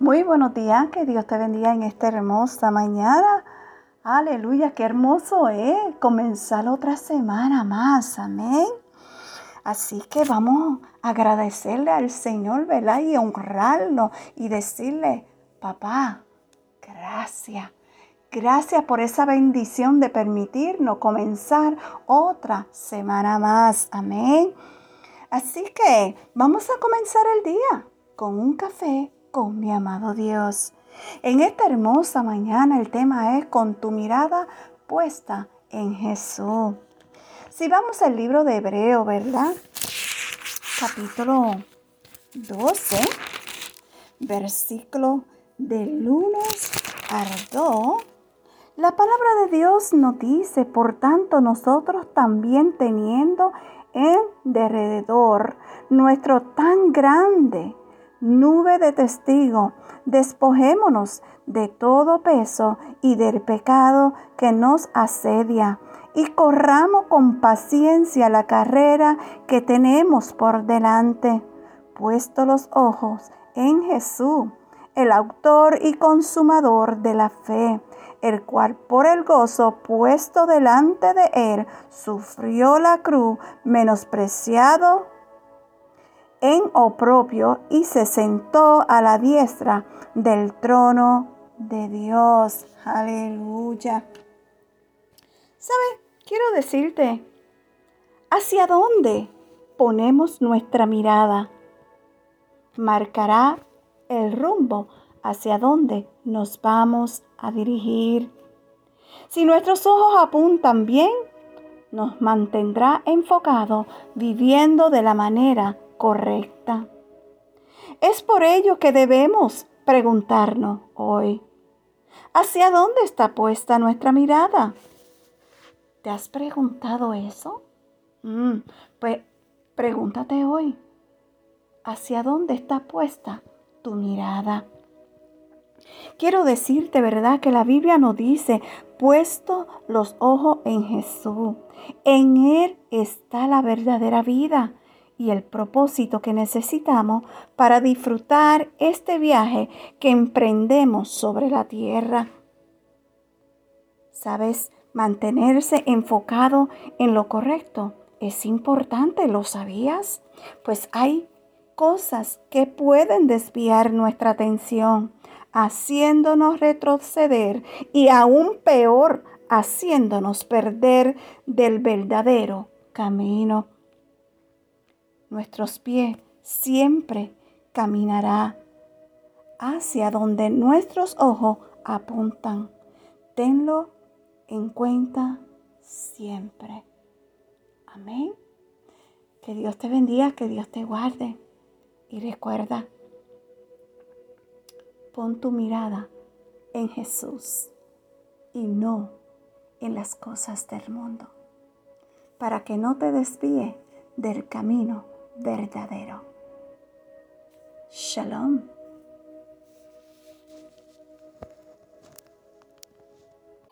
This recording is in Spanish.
Muy buenos días, que Dios te bendiga en esta hermosa mañana. Aleluya, qué hermoso es comenzar otra semana más, amén. Así que vamos a agradecerle al Señor, ¿verdad? Y honrarlo y decirle, papá, gracias. Gracias por esa bendición de permitirnos comenzar otra semana más. Amén. Así que vamos a comenzar el día con un café con mi amado Dios. En esta hermosa mañana el tema es con tu mirada puesta en Jesús. Si vamos al libro de Hebreo, ¿verdad? Capítulo 12, versículo del 1 al 2. La palabra de Dios nos dice, por tanto, nosotros también teniendo en derredor nuestro tan grande nube de testigos, despojémonos de todo peso y del pecado que nos asedia y corramos con paciencia la carrera que tenemos por delante, puesto los ojos en Jesús, el autor y consumador de la fe, el cual por el gozo puesto delante de él sufrió la cruz, menospreciado en oprobio y se sentó a la diestra del trono de Dios. Aleluya. ¿Sabes? Quiero decirte, ¿hacia dónde ponemos nuestra mirada? Marcará el rumbo hacia dónde nos vamos a dirigir. Si nuestros ojos apuntan bien, nos mantendrá enfocado viviendo de la manera correcta. Es por ello que debemos preguntarnos hoy, ¿hacia dónde está puesta nuestra mirada? ¿Te has preguntado eso? Mm, pues pregúntate hoy, ¿hacia dónde está puesta tu mirada? Quiero decirte, ¿verdad? Que la Biblia nos dice, puesto los ojos en Jesús. En Él está la verdadera vida y el propósito que necesitamos para disfrutar este viaje que emprendemos sobre la tierra. ¿Sabes? Mantenerse enfocado en lo correcto es importante, ¿lo sabías? Pues hay cosas que pueden desviar nuestra atención, haciéndonos retroceder y aún peor, haciéndonos perder del verdadero camino nuestros pies siempre caminará hacia donde nuestros ojos apuntan. Tenlo en cuenta siempre. Amén. Que Dios te bendiga, que Dios te guarde. Y recuerda, pon tu mirada en Jesús y no en las cosas del mundo, para que no te desvíe del camino verdadero. Shalom.